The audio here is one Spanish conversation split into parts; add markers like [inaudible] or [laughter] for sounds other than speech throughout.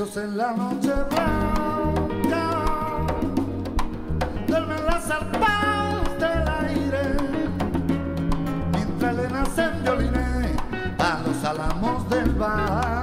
En la noche blanca duermen las arpas del aire mientras le nacen violines a los álamos del valle.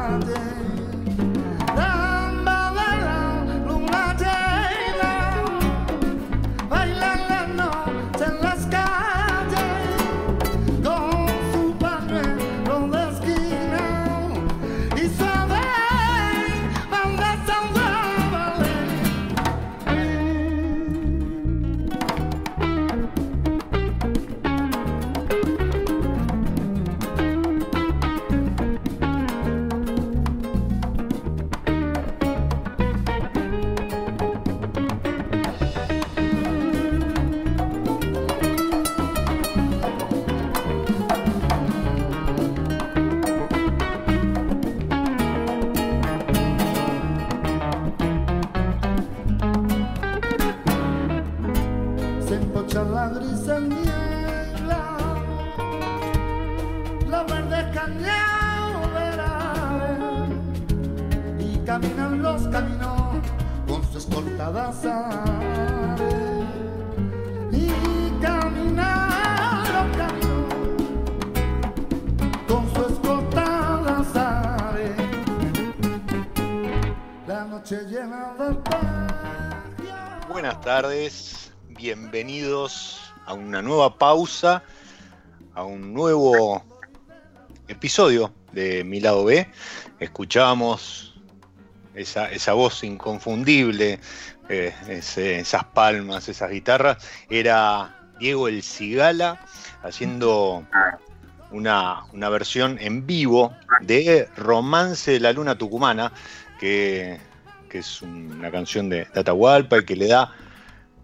Tardes, bienvenidos a una nueva pausa, a un nuevo episodio de Mi Lado B. Escuchábamos esa, esa voz inconfundible, eh, esas palmas, esas guitarras. Era Diego El Cigala haciendo una, una versión en vivo de Romance de la Luna Tucumana, que, que es una canción de, de Atahualpa y que le da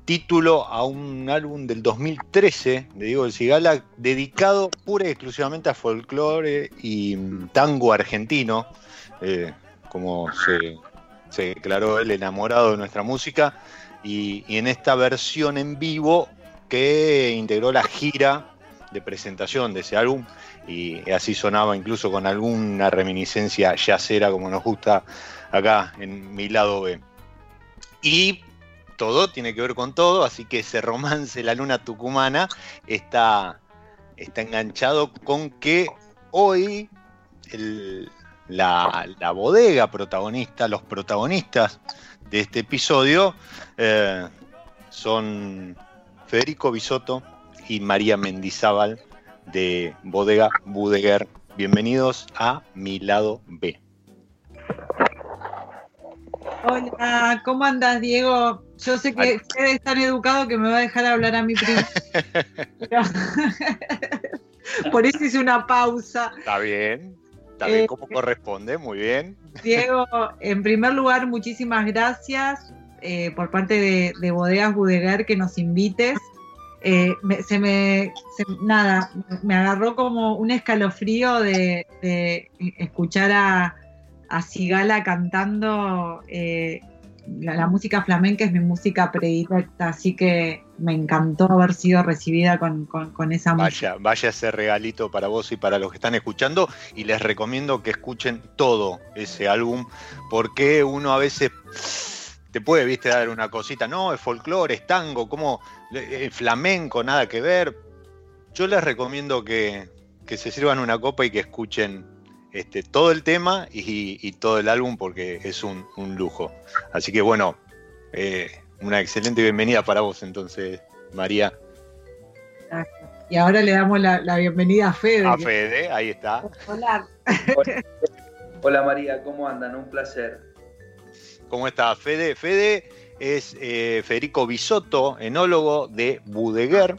título a un álbum del 2013 de Diego El Cigala dedicado pura y exclusivamente a folclore y mm, tango argentino, eh, como se, declaró él enamorado de nuestra música, y, y en esta versión en vivo que integró la gira de presentación de ese álbum y así sonaba incluso con alguna reminiscencia yacera como nos gusta acá en mi lado B. Y todo tiene que ver con todo, así que ese romance La Luna Tucumana está, está enganchado con que hoy la bodega protagonista, los protagonistas de este episodio eh, son Federico Bisotto y María Mendizábal de Bodega Budeguer. Bienvenidos a Mi Lado B. Hola, ¿cómo andas, Diego? Yo sé que es tan educado que me va a dejar hablar a mi primo. [laughs] [laughs] Por eso hice una pausa. Está bien, está bien, como eh, corresponde, muy bien. Diego, en primer lugar, muchísimas gracias eh, por parte de, Bodegas Budegar que nos invites. Eh, se me, nada, me agarró como un escalofrío de, escuchar a, a Sigala cantando la, música flamenca es mi música predilecta, así que me encantó haber sido recibida con, esa música. Vaya ese regalito para vos y para los que están escuchando, y les recomiendo que escuchen todo ese álbum, porque uno a veces te puede, viste, dar una cosita, no, es folclore, es tango, como flamenco, nada que ver. Yo les recomiendo que, que se sirvan una copa y que escuchen este, todo el tema y, todo el álbum porque es un, lujo. Así que bueno, eh, una excelente bienvenida para vos entonces, María. Y ahora le damos la, bienvenida a Fede. A Fede, ahí está. Hola. [laughs] Hola María, ¿cómo andan? Un placer. ¿Cómo está Fede? Fede es eh, Federico Bisotto, enólogo de Budeguer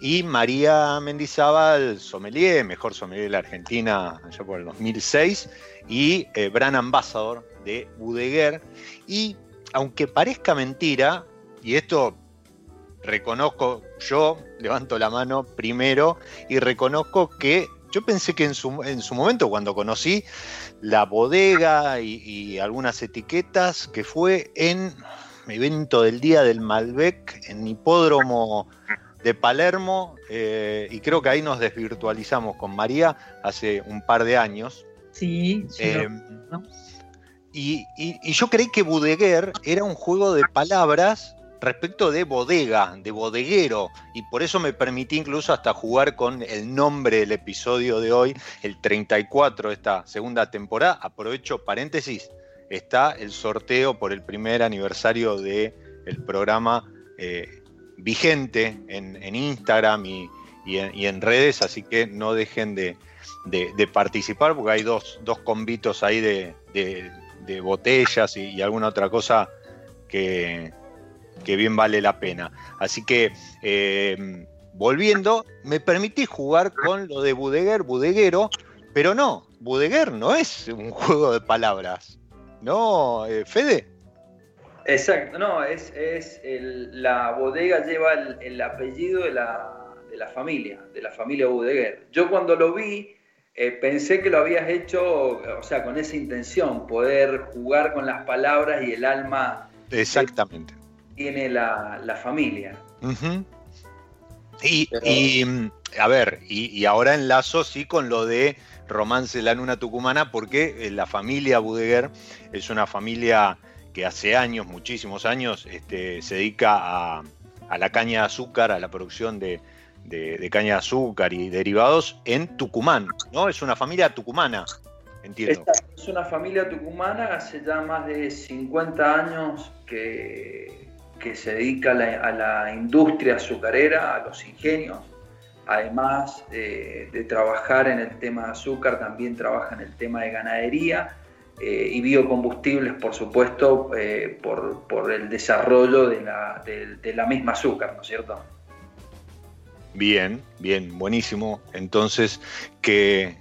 y María Mendizábal, sommelier, mejor sommelier de la Argentina allá por el 2006, y eh, Brand Ambassador de Budeguer. Y aunque parezca mentira, y esto reconozco, yo levanto la mano primero y reconozco que yo pensé que en su, en su momento, cuando conocí la bodega y, y, algunas etiquetas, que fue en evento del Día del Malbec, en Hipódromo de Palermo, eh, y creo que ahí nos desvirtualizamos con María hace un par de años. Sí, eh, y, yo creí que Budeguer era un juego de palabras respecto de bodega, de bodeguero, y por eso me permití incluso hasta jugar con el nombre del episodio de hoy, el 34 de esta segunda temporada. Aprovecho paréntesis, está el sorteo por el primer aniversario del el programa. Eh, vigente en, Instagram y, en, redes, así que no dejen de, participar porque hay dos, dos convitos ahí de, botellas y, alguna otra cosa que, bien vale la pena. Así que, eh, volviendo, me permití jugar con lo de Budeguer, Budeguero, pero no, Budeguer no es un [laughs] juego de palabras. ¿No, eh, Fede? Exacto, no, es, es la bodega lleva el, apellido de la, de la, familia, de la familia Budeguer. Yo cuando lo vi eh, pensé que lo habías hecho, o sea, con esa intención, poder jugar con las palabras y el alma. Exactamente. tiene la, la familia. y, a ver, y, y, ahora enlazo sí con lo de Romance la Luna Tucumana, porque eh, la familia Budeguer es una familia que hace años, muchísimos años, este, se dedica a, la caña de azúcar, a la producción de, caña de azúcar y derivados en Tucumán, ¿no? Es una familia tucumana, entiendo. es una familia tucumana, hace ya más de 50 años que, que se dedica a la, industria azucarera, a los ingenios. Además de trabajar en el tema de azúcar, también trabaja en el tema de ganadería eh, y biocombustibles, por supuesto, eh, por, el desarrollo de la, misma azúcar, ¿no es cierto? Bien, bien, buenísimo. Entonces, que,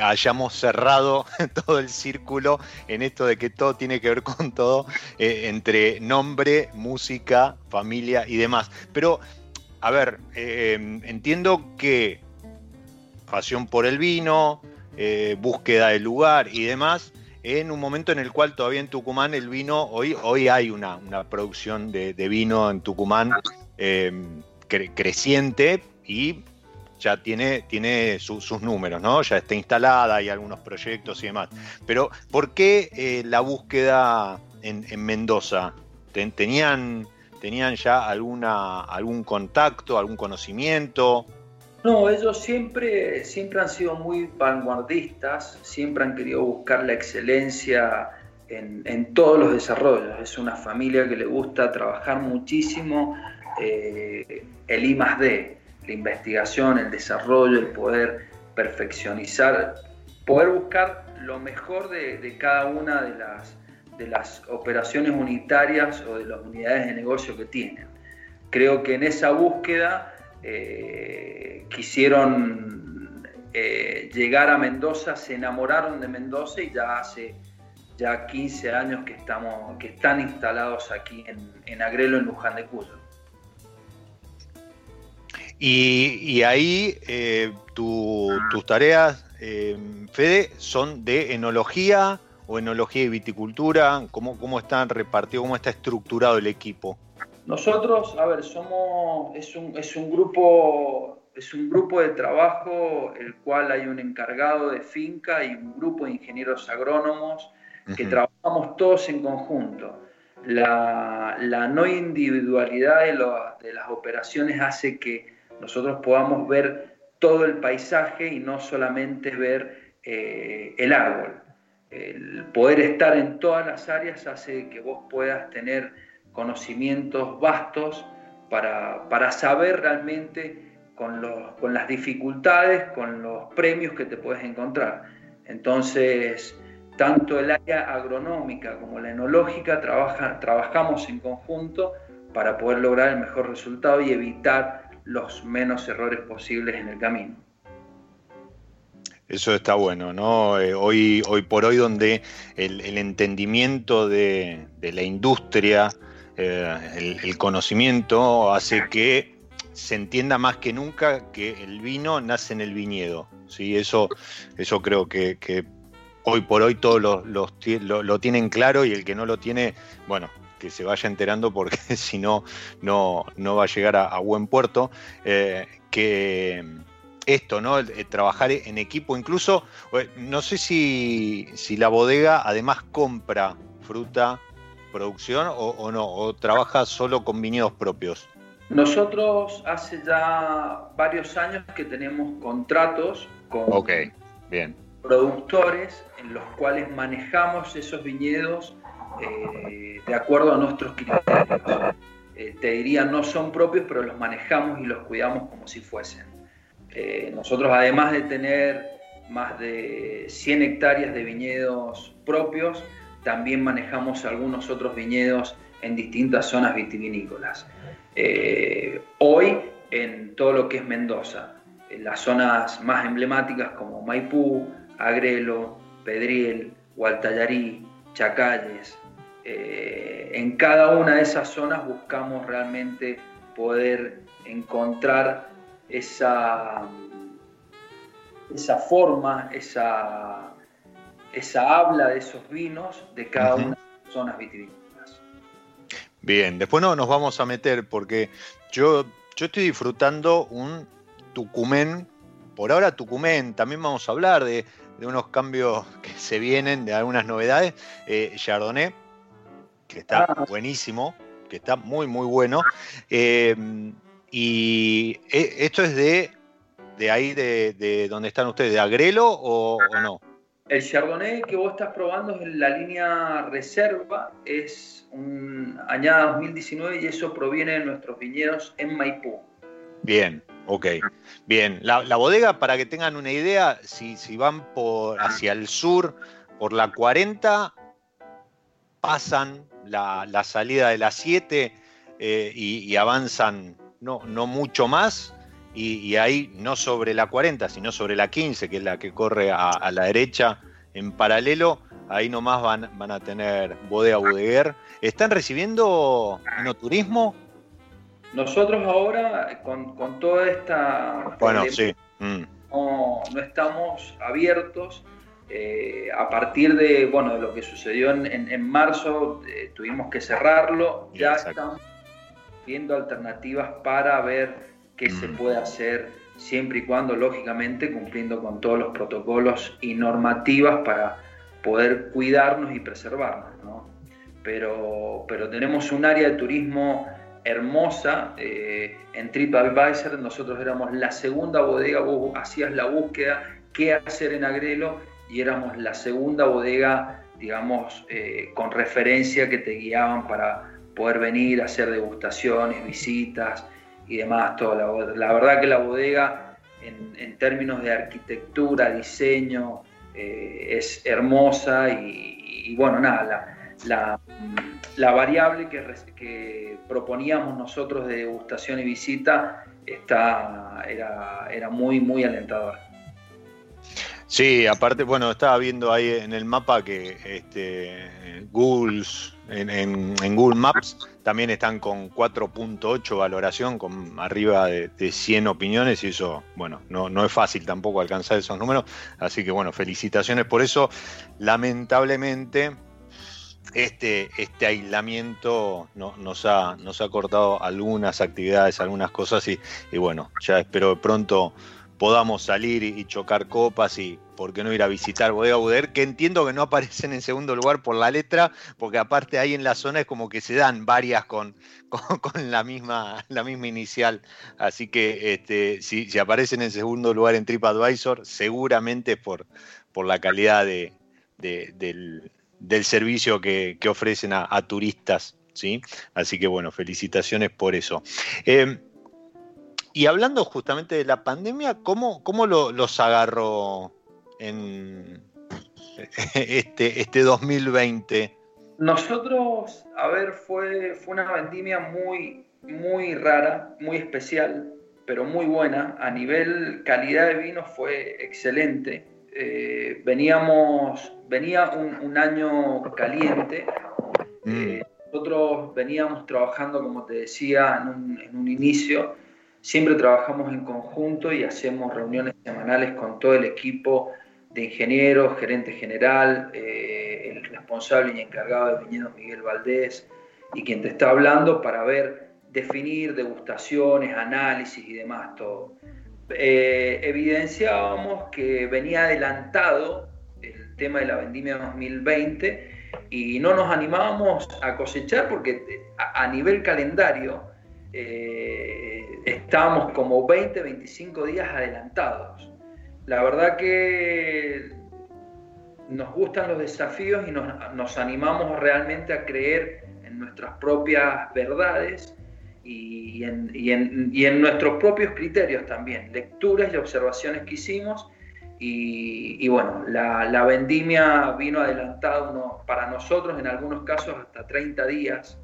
hayamos cerrado [laughs] todo el círculo en esto de que todo tiene que ver con todo, eh, entre nombre, música, familia y demás. Pero, a ver, entiendo que pasión por el vino, búsqueda del lugar y demás, en un momento en el cual todavía en Tucumán el vino, hoy, hoy hay una, producción de, vino en Tucumán eh, creciente y ya tiene, tiene sus números, ¿no? Ya está instalada, hay algunos proyectos y demás. Pero, ¿por qué eh, la búsqueda en, Mendoza? ¿Tenían, ¿Tenían ya alguna, algún contacto, algún conocimiento? No, ellos siempre, siempre han sido muy vanguardistas, siempre han querido buscar la excelencia en, todos los desarrollos. Es una familia que le gusta trabajar muchísimo eh, el I D, la investigación, el desarrollo, el poder perfeccionizar, poder buscar lo mejor de, cada una de las, de las operaciones unitarias o de las unidades de negocio que tienen. Creo que en esa búsqueda eh, quisieron eh, llegar a Mendoza, se enamoraron de Mendoza y ya hace ya 15 años que, estamos, que están instalados aquí en, Agrelo, en Luján de Cuyo. Y, ahí eh, tus tareas, Fede, son de enología o enología y viticultura. ¿Cómo, cómo están repartidos, cómo está estructurado el equipo? Nosotros, a ver, somos, es un, es un grupo es un grupo de trabajo el cual hay un encargado de finca y un grupo de ingenieros agrónomos que trabajamos todos en conjunto. La, la no individualidad de, de, las operaciones hace que nosotros podamos ver todo el paisaje y no solamente ver eh, el árbol. El poder estar en todas las áreas hace que vos puedas tener conocimientos vastos para, para saber realmente con, los, con, las dificultades, con los premios que te puedes encontrar. Entonces, tanto el área agronómica como la enológica trabaja, trabajamos en conjunto para poder lograr el mejor resultado y evitar los menos errores posibles en el camino. Eso está bueno, ¿no? Eh, hoy, hoy por hoy donde el, el entendimiento de, de, la industria eh, el, conocimiento hace que se entienda más que nunca que el vino nace en el viñedo. ¿sí? Eso, eso creo que, hoy por hoy todos lo, tienen claro y el que no lo tiene, bueno, que se vaya enterando porque [laughs] si no, no, no va a llegar a, buen puerto. Eh, que esto, ¿no? trabajar en equipo, incluso, eh, no sé si, si la bodega además compra fruta producción o, no? ¿O trabaja solo con viñedos propios? Nosotros hace ya varios años que tenemos contratos con bien. productores en los cuales manejamos esos viñedos eh, de acuerdo a nuestros criterios. Eh, te diría, no son propios, pero los manejamos y los cuidamos como si fuesen. Eh, nosotros, además de tener más de 100 hectáreas de viñedos propios, también manejamos algunos otros viñedos en distintas zonas vitivinícolas. Eh, hoy, en todo lo que es Mendoza, en las zonas más emblemáticas como Maipú, Agrelo, Pedriel, Gualtallarí, Chacalles, eh, en cada una de esas zonas buscamos realmente poder encontrar esa, esa forma, esa, esa habla de esos vinos de cada una de las zonas vitivinícolas. Bien, después no nos vamos a meter porque yo, yo estoy disfrutando un Tucumén, por ahora Tucumén, también vamos a hablar de, unos cambios [laughs] que se vienen, de algunas novedades. Eh, Chardonnay, que está ah. buenísimo, que está muy, muy bueno. Eh, y eh, esto es de, de ahí, de, de donde están ustedes, de Agrelo o no? El Chardonnay que vos estás probando en la línea reserva, es un añada 2019 y eso proviene de nuestros viñedos en Maipú. Bien, ok. Bien, la, bodega, para que tengan una idea, si, si van por, hacia el sur, por la 40, pasan la, salida de la 7 eh, y, avanzan no, no mucho más y, ahí no sobre la 40, sino sobre la 15, que es la que corre a, la derecha en paralelo, ahí nomás van, van a tener bodega bodeguer. ¿Están recibiendo turismo? Nosotros ahora, con, con toda esta... Bueno, sí. Mm. No, estamos abiertos. Eh, a partir de, bueno, de lo que sucedió en, marzo, eh, tuvimos que cerrarlo. Ya estamos viendo alternativas para ver qué se mm. puede hacer siempre y cuando, lógicamente, cumpliendo con todos los protocolos y normativas para poder cuidarnos y preservarnos. Pero, pero tenemos un área de turismo hermosa. Eh, en TripAdvisor nosotros éramos la segunda bodega, vos hacías la búsqueda, qué hacer en Agrelo, y éramos la segunda bodega, digamos, eh, con referencia que te guiaban para poder venir a hacer degustaciones, visitas y demás. Todo. La, verdad que la bodega, en, términos de arquitectura, diseño, eh, es hermosa y, bueno, nada, la, la variable que, que, proponíamos nosotros de degustación y visita está, era, era muy, muy alentadora. Sí, aparte, bueno, estaba viendo ahí en el mapa que este, Google, en, Google Maps también están con 4.8 valoración, con arriba de, 100 opiniones, y eso, bueno, no, no es fácil tampoco alcanzar esos números. Así que, bueno, felicitaciones por eso. Lamentablemente, este, este aislamiento nos, ha, nos ha cortado algunas actividades, algunas cosas, y, y bueno, ya espero pronto podamos salir y chocar copas y por qué no ir a visitar Bodega Buder, que entiendo que no aparecen en segundo lugar por la letra, porque aparte ahí en la zona es como que se dan varias con, [laughs] con, la, misma, la misma inicial. Así que este, si, si, aparecen en segundo lugar en TripAdvisor, seguramente por, por la calidad de, del, servicio que, ofrecen a, turistas. ¿sí? Así que bueno, felicitaciones por eso. Eh, y hablando justamente de la pandemia, ¿cómo, cómo los agarró en [laughs] este, este 2020? Nosotros, a ver, fue, fue una vendimia muy, muy rara, muy especial, pero muy buena. A nivel calidad de vino fue excelente. Eh, veníamos, venía un, año caliente. Mm. Eh, nosotros veníamos trabajando, como te decía en un, en un inicio, Siempre trabajamos en conjunto y hacemos reuniones semanales con todo el equipo de ingenieros, gerente general, eh, el responsable y encargado de viñedos Miguel Valdés y quien te está hablando para ver, definir degustaciones, análisis y demás, todo. Eh, evidenciábamos que venía adelantado el tema de la vendimia 2020 y no nos animábamos a cosechar porque a, a nivel calendario eh, estábamos como 20, 25 días adelantados. La verdad que nos gustan los desafíos y nos, animamos realmente a creer en nuestras propias verdades y en, nuestros propios criterios también, lecturas y observaciones que hicimos. Y, bueno, la, vendimia vino adelantado para nosotros en algunos casos hasta 30 días.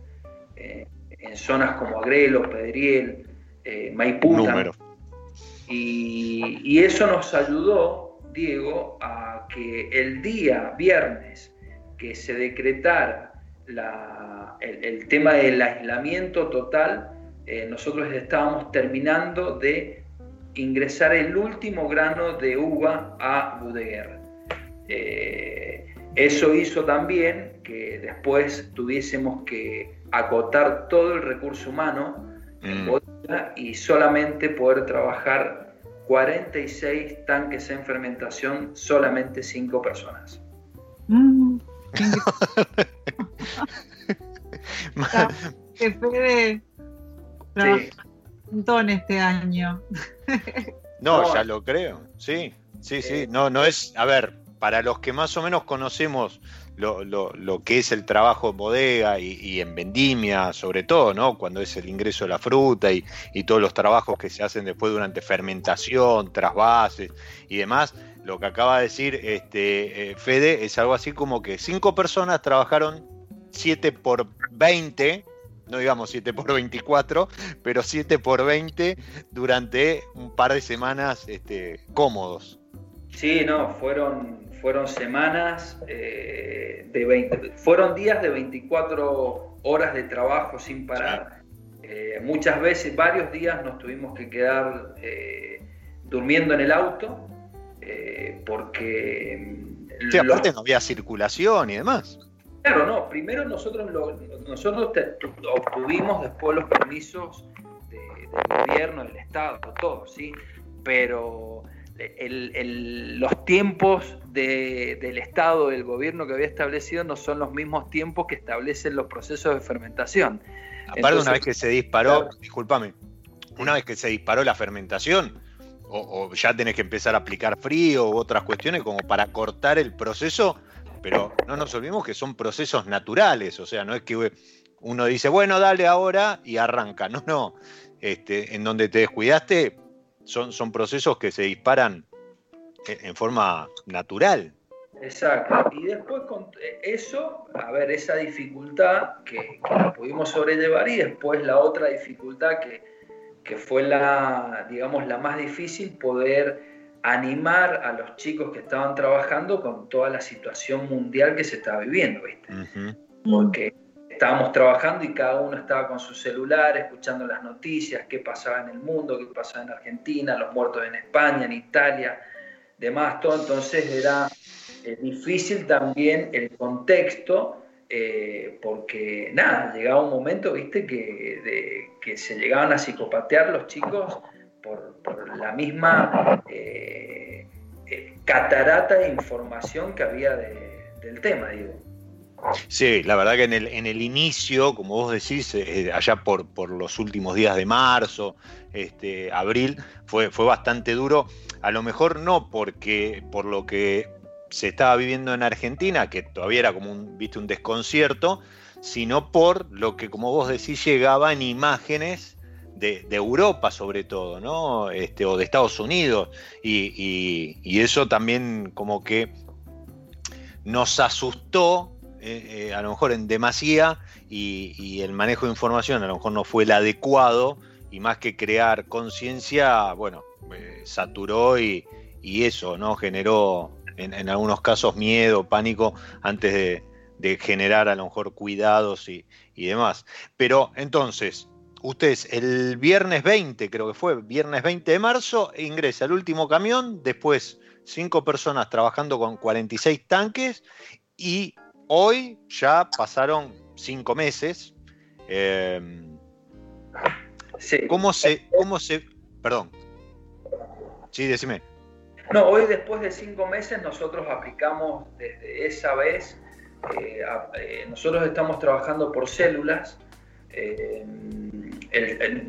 Eh, en zonas como Agrelo, Pedriel, eh, Maipú. Y, y, eso nos ayudó, Diego, a que el día viernes que se decretara el, tema del aislamiento total, eh, nosotros estábamos terminando de ingresar el último grano de uva a Budeguer. Eh, eso hizo también que después tuviésemos que acotar todo el recurso humano mm. Y solamente poder trabajar 46 tanques en fermentación, solamente 5 personas. Mm. que fue sí. un este año. no, ya lo creo, sí, sí, sí. Eh, no, no es, a ver, para los que más o menos conocemos lo, lo, que es el trabajo en bodega y, en vendimia, sobre todo, ¿no? Cuando es el ingreso de la fruta y, todos los trabajos que se hacen después durante fermentación, trasvases y demás, lo que acaba de decir este, eh, Fede es algo así como que cinco personas trabajaron 7 por 20, no digamos 7 por 24, pero 7 por 20 durante un par de semanas este, cómodos. Sí, no, fueron fueron semanas eh, de 20, fueron días de 24 horas de trabajo sin parar. Eh, muchas veces, varios días nos tuvimos que quedar eh, durmiendo en el auto porque... Mm, sí, aparte no había circulación y demás. Claro, no. Primero nosotros, nosotros obtuvimos después los permisos del gobierno, del Estado, todo, ¿sí? Pero los tiempos del Estado, del gobierno que había establecido, no son los mismos tiempos que establecen los procesos de fermentación. Aparte, una vez que se disparó, discúlpame, una vez que se disparó la fermentación, o, ya tenés que empezar a aplicar frío u otras cuestiones como para cortar el proceso, pero no nos olvidemos que son procesos naturales, o sea, no es que uno dice, bueno, dale ahora y arranca, no, no, este, en donde te descuidaste, son, son procesos que se disparan en forma natural. Exacto. Y después con eso, a ver, esa dificultad que, que pudimos sobrellevar y después la otra dificultad que, que fue la, digamos, la más difícil, poder animar a los chicos que estaban trabajando con toda la situación mundial que se estaba viviendo, ¿viste? Porque estábamos trabajando y cada uno estaba con su celular, escuchando las noticias, qué pasaba en el mundo, qué pasaba en Argentina, los muertos en España, en Italia, demás, todo. Entonces era eh, difícil también el contexto eh, porque nada, llegaba un momento, viste, que, que se llegaban a psicopatear los chicos por, la misma eh, catarata de información que había del tema, digo. Sí, la verdad que en el, en el inicio, como vos decís, allá por, por, los últimos días de marzo, este, abril, fue, fue bastante duro. A lo mejor no porque por lo que se estaba viviendo en Argentina, que todavía era como un, viste, un desconcierto, sino por lo que, como vos decís, llegaba en imágenes de, Europa sobre todo, ¿no? Este, o de Estados Unidos. Y, eso también como que nos asustó, eh, eh, a lo mejor en demasía, y, el manejo de información a lo mejor no fue el adecuado, y más que crear conciencia, bueno, eh, saturó y, y eso, ¿no? Generó en, algunos casos miedo, pánico, antes de, generar a lo mejor cuidados y, demás. Pero entonces, ustedes el viernes 20, creo que fue, viernes 20 de marzo, ingresa el último camión, después cinco personas trabajando con 46 tanques y hoy ya pasaron cinco meses. Em, ¿Cómo se, cómo se, perdón? Sí, decime. No, hoy después de cinco meses nosotros aplicamos desde esa vez, eh, eh, nosotros estamos trabajando por células. Eh,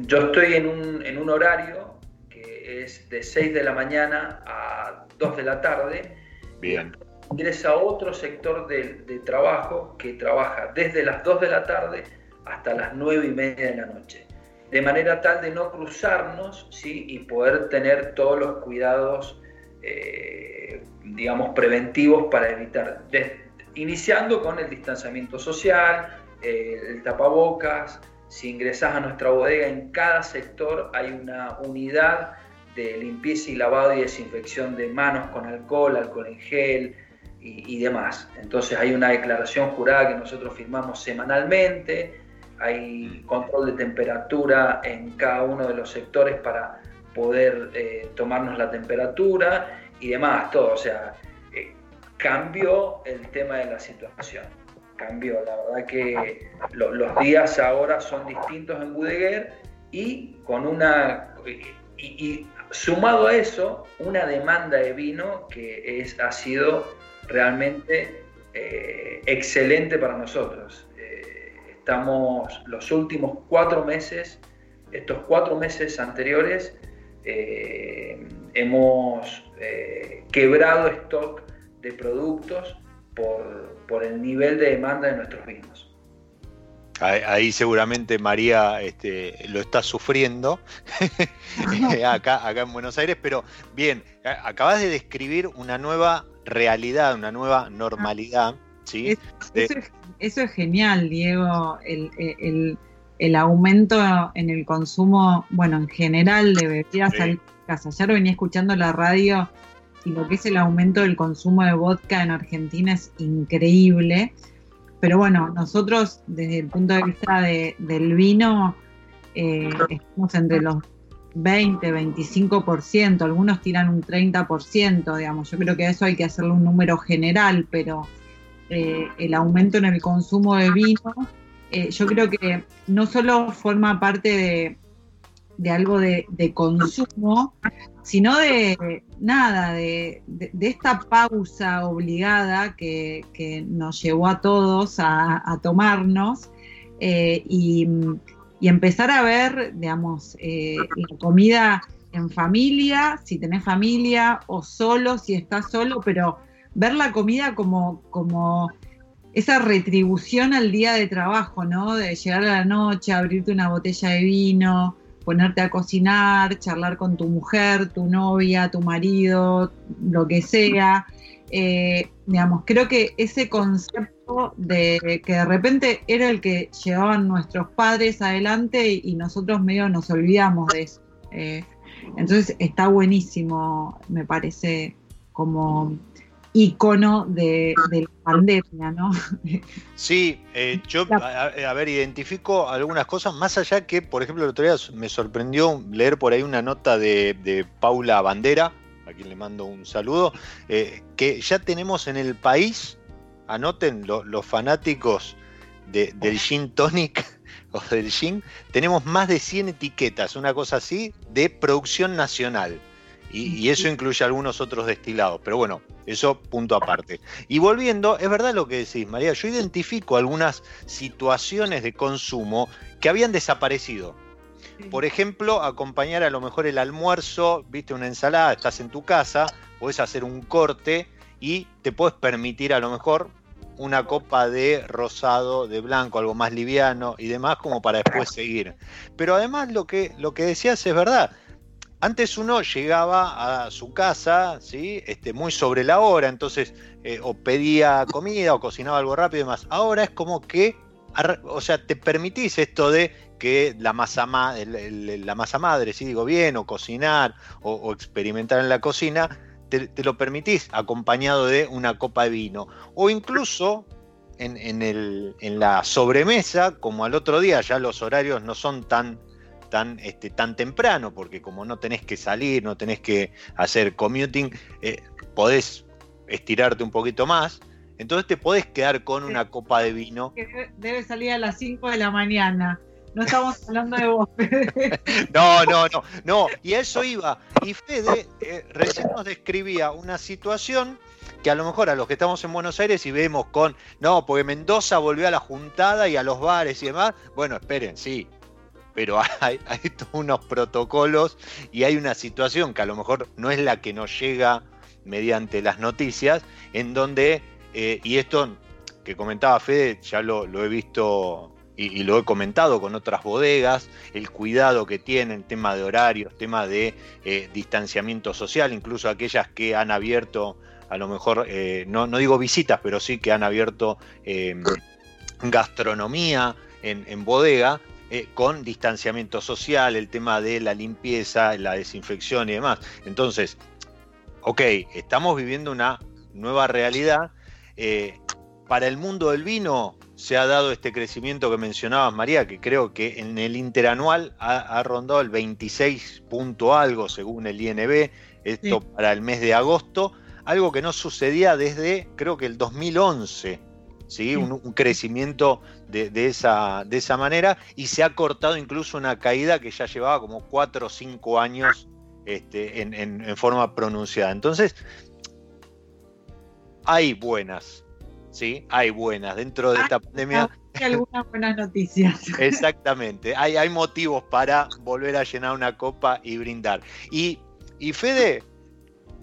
yo estoy en un, en un, horario que es de 6 de la mañana a 2 de la tarde. Bien. Ingresa otro sector de, trabajo que trabaja desde las 2 de la tarde hasta las 9 y media de la noche de manera tal de no cruzarnos ¿sí? y poder tener todos los cuidados eh, digamos, preventivos para evitar, iniciando con el distanciamiento social, el tapabocas, si ingresas a nuestra bodega, en cada sector hay una unidad de limpieza y lavado y desinfección de manos con alcohol, alcohol en gel y, y demás. Entonces hay una declaración jurada que nosotros firmamos semanalmente, hay control de temperatura en cada uno de los sectores para poder eh, tomarnos la temperatura y demás, todo. O sea, eh, cambió el tema de la situación. Cambió, la verdad que los días ahora son distintos en Budeguer y con una. Y, sumado a eso, una demanda de vino que es, ha sido realmente eh, excelente para nosotros. estamos los últimos cuatro meses, estos cuatro meses anteriores, eh, hemos eh, quebrado stock de productos por, el nivel de demanda de nuestros vinos. Ahí, seguramente María este, lo está sufriendo [laughs] [laughs] acá, acá en Buenos Aires, pero bien, acabas de describir una nueva realidad, una nueva normalidad. ¿sí? Eso, es, genial, Diego, el, el aumento en el consumo, bueno, en general de bebidas sí. casa. Ayer venía escuchando la radio y lo que es el aumento del consumo de vodka en Argentina es increíble. Pero bueno, nosotros desde el punto de vista del vino eh, estamos entre los 20, 25%, algunos tiran un 30%, digamos. Yo creo que a eso hay que hacerle un número general, pero eh, el aumento en el consumo de vino eh, yo creo que no solo forma parte de, algo de, consumo, sino de nada, de, esta pausa obligada que, nos llevó a todos a, tomarnos eh, y, empezar a ver, digamos, eh, la comida en familia, si tenés familia, o solo, si estás solo, pero ver la comida como, como esa retribución al día de trabajo, ¿no? De llegar a la noche, abrirte una botella de vino, ponerte a cocinar, charlar con tu mujer, tu novia, tu marido, lo que sea, eh, digamos, creo que ese concepto de que de repente era el que llevaban nuestros padres adelante y, nosotros medio nos olvidamos de eso. Eh, entonces está buenísimo, me parece, como icono de, la pandemia, ¿no? [laughs] Sí, eh, yo, a, ver, identifico algunas cosas, más allá que, por ejemplo, el otro día me sorprendió leer por ahí una nota de, Paula Bandera, a quien le mando un saludo, eh, que ya tenemos en el país, anoten los fanáticos del gin tonic [laughs] o del gin, tenemos más de 100 etiquetas, una cosa así, de producción nacional. Y, eso incluye algunos otros destilados. Pero bueno, eso punto aparte. Y volviendo, es verdad lo que decís, María, yo identifico algunas situaciones de consumo que habían desaparecido. Por ejemplo, acompañar a lo mejor el almuerzo, viste una ensalada, estás en tu casa, puedes hacer un corte y te puedes permitir a lo mejor una copa de rosado, de blanco, algo más liviano y demás, como para después seguir. Pero además lo que, lo que decías es verdad. Antes uno llegaba a su casa, ¿sí? Este, muy sobre la hora, entonces eh, o pedía comida o cocinaba algo rápido y demás. Ahora es como que, o sea, te permitís esto de que la masa, la masa madre, si digo bien, o cocinar o, experimentar en la cocina, te, lo permitís acompañado de una copa de vino. O incluso en, en la sobremesa, como al otro día ya los horarios no son tan tan, este, tan temprano, porque como no tenés que salir, no tenés que hacer commuting, eh, podés estirarte un poquito más. Entonces te podés quedar con una copa de vino. Debe salir a las 5 de la mañana. No estamos hablando de vos. [laughs] No, no, no, no. Y a eso iba. Y Fede eh, recién nos describía una situación que a lo mejor a los que estamos en Buenos Aires y vemos con, no, porque Mendoza volvió a la juntada y a los bares y demás. Bueno, esperen, sí, pero [laughs] hay, unos protocolos y hay una situación que a lo mejor no es la que nos llega mediante las noticias, en donde, eh, y esto que comentaba Fede, ya lo, he visto y, lo he comentado con otras bodegas, el cuidado que tienen, tema de horarios, tema de eh, distanciamiento social, incluso aquellas que han abierto, a lo mejor, eh, no, no, digo visitas, pero sí que han abierto gastronomía en, bodega, eh, con distanciamiento social, el tema de la limpieza, la desinfección y demás. Entonces, ok, estamos viviendo una nueva realidad. Para el mundo del vino se ha dado este crecimiento que mencionabas, María, que creo que en el interanual ha, rondado el 26 punto algo según el INB, esto para el mes de agosto, algo que no sucedía desde creo que el 2011. ¿sí? Un, crecimiento de, esa, de esa manera y se ha cortado incluso una caída que ya llevaba como cuatro o cinco años este, en, forma pronunciada. Entonces, hay buenas, ¿sí? Hay buenas dentro de esta pandemia. Hay algunas buenas noticias. [laughs] Exactamente, hay, hay motivos para volver a llenar una copa y brindar. Y, y Fede,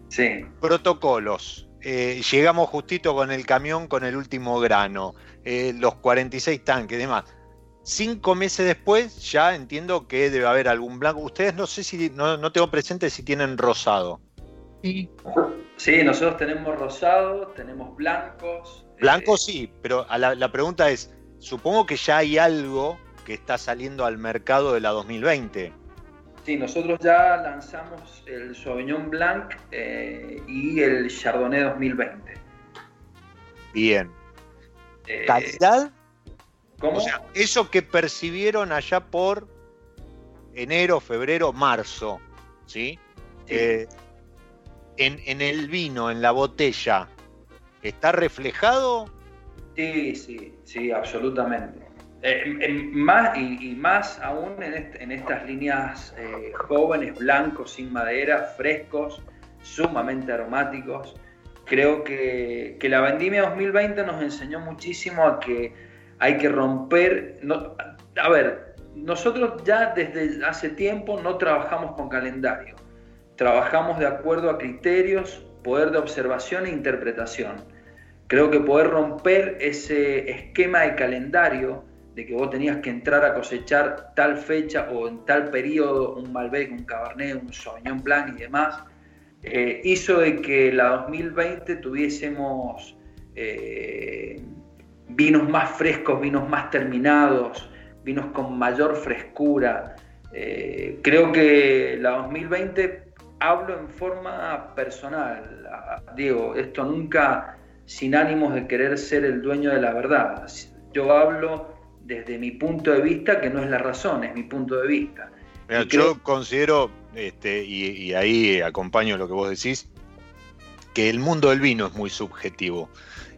sí. protocolos. Eh, llegamos justito con el camión con el último grano, eh, los 46 tanques y demás. Cinco meses después ya entiendo que debe haber algún blanco. Ustedes no sé si, no, tengo presente si tienen rosado. Sí. Sí, nosotros tenemos rosado, tenemos blancos. Blancos eh, sí, pero la, pregunta es, supongo que ya hay algo que está saliendo al mercado de la 2020. Sí, nosotros ya lanzamos el Sauvignon Blanc eh, y el Chardonnay 2020. Bien. Eh, ¿Calidad? ¿Cómo? O sea, eso que percibieron allá por enero, febrero, marzo, ¿sí? Eh, en, en, el vino, en la botella, ¿está reflejado? Sí, sí, sí, absolutamente. Eh, más y, más aún en, estas líneas eh, jóvenes, blancos, sin madera, frescos, sumamente aromáticos. Creo que, la vendimia 2020 nos enseñó muchísimo a que hay que romper. a ver, nosotros ya desde hace tiempo no trabajamos con calendario. Trabajamos de acuerdo a criterios, poder de observación e interpretación. Creo que poder romper ese esquema de calendario de que vos tenías que entrar a cosechar tal fecha o en tal periodo un Malbec, un Cabernet, un Sauvignon Blanc y demás, eh, hizo de que la 2020 tuviésemos eh, vinos más frescos, vinos más terminados, vinos con mayor frescura. Eh, creo que la 2020 hablo en forma personal, Diego, esto nunca sin ánimos de querer ser el dueño de la verdad. Yo hablo desde mi punto de vista, que no es la razón, es mi punto de vista. yo considero, este, y, ahí acompaño lo que vos decís, que el mundo del vino es muy subjetivo.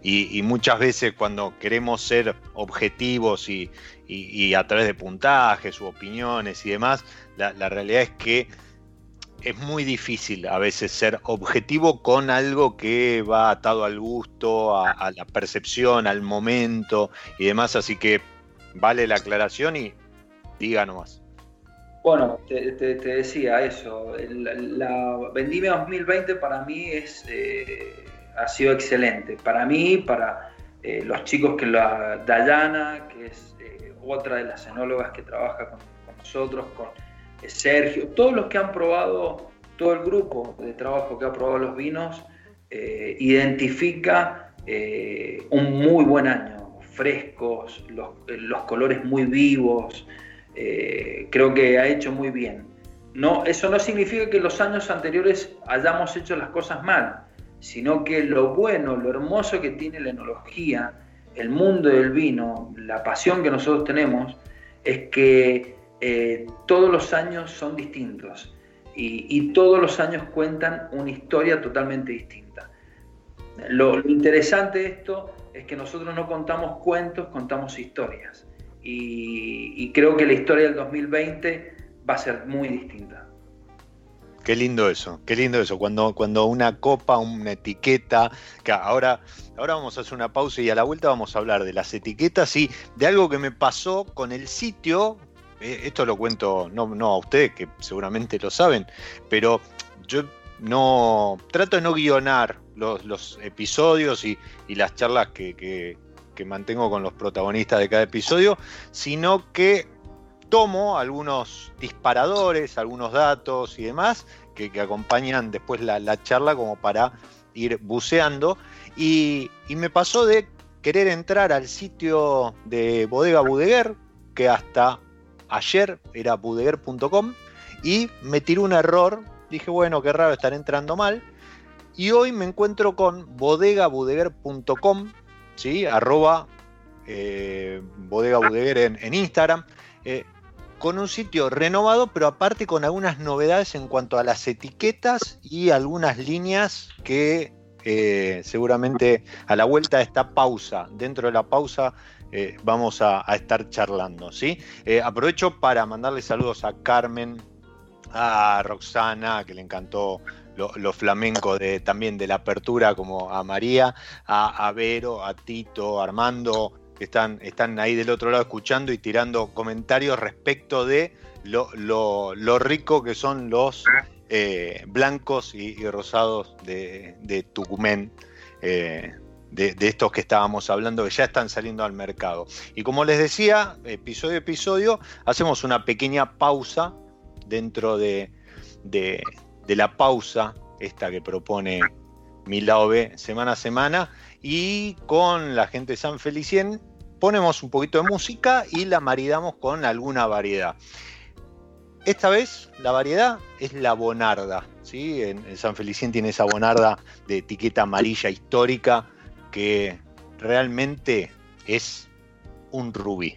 Y, muchas veces cuando queremos ser objetivos y, a través de puntajes u opiniones y demás, la, realidad es que es muy difícil a veces ser objetivo con algo que va atado al gusto, a, la percepción, al momento y demás. Así que vale la aclaración y diga nomás. Bueno, te, decía eso. La, Vendimia 2020 para mí es eh, ha sido excelente. Para mí, para eh, los chicos que la Dayana, que es eh, otra de las enólogas que trabaja con, nosotros, con Sergio, todos los que han probado, todo el grupo de trabajo que ha probado los vinos, identifica un muy buen año, frescos, los, los colores muy vivos, creo que ha hecho muy bien. No, eso no significa que los años anteriores hayamos hecho las cosas mal sino que lo bueno, lo hermoso que tiene la enología, el mundo del vino, la pasión que nosotros tenemos, es que eh, todos los años son distintos y, todos los años cuentan una historia totalmente distinta. Lo, interesante de esto es que nosotros no contamos cuentos, contamos historias. y creo que la historia del 2020 va a ser muy distinta. Qué lindo eso, qué lindo eso. Cuando, cuando una copa, una etiqueta, que ahora, ahora vamos a hacer una pausa y a la vuelta vamos a hablar de las etiquetas y de algo que me pasó con el sitio. Eh, esto lo cuento no, no a ustedes, que seguramente lo saben, pero yo no trato de no guionar los, episodios y, las charlas que, que mantengo con los protagonistas de cada episodio, sino que tomo algunos disparadores, algunos datos y demás que, acompañan después la, charla como para ir buceando. Y, me pasó de querer entrar al sitio de Bodega Budeguer, que hasta ayer era budeguer.com, y me tiró un error. Dije, bueno, qué raro estar entrando mal. Y hoy me encuentro con bodegabudeguer.com, ¿sí? arroba eh, bodega en, Instagram. Eh, con un sitio renovado, pero aparte con algunas novedades en cuanto a las etiquetas y algunas líneas que eh, seguramente a la vuelta de esta pausa, dentro de la pausa, eh, vamos a, estar charlando. ¿sí? Eh, aprovecho para mandarle saludos a Carmen, a Roxana, que le encantó lo, flamenco de, también de la apertura, como a María, a, a Vero, a Tito, a Armando, que están, ahí del otro lado escuchando y tirando comentarios respecto de lo, rico que son los eh, blancos y, rosados de, de Tucumán. Eh, de, estos que estábamos hablando que ya están saliendo al mercado. Y como les decía, episodio a episodio, hacemos una pequeña pausa dentro de, de, la pausa, esta que propone Milao B semana a semana, y con la gente de San Felicien ponemos un poquito de música y la maridamos con alguna variedad. Esta vez la variedad es la bonarda. ¿sí? En, San Felicien tiene esa bonarda de etiqueta amarilla histórica que realmente es un rubí.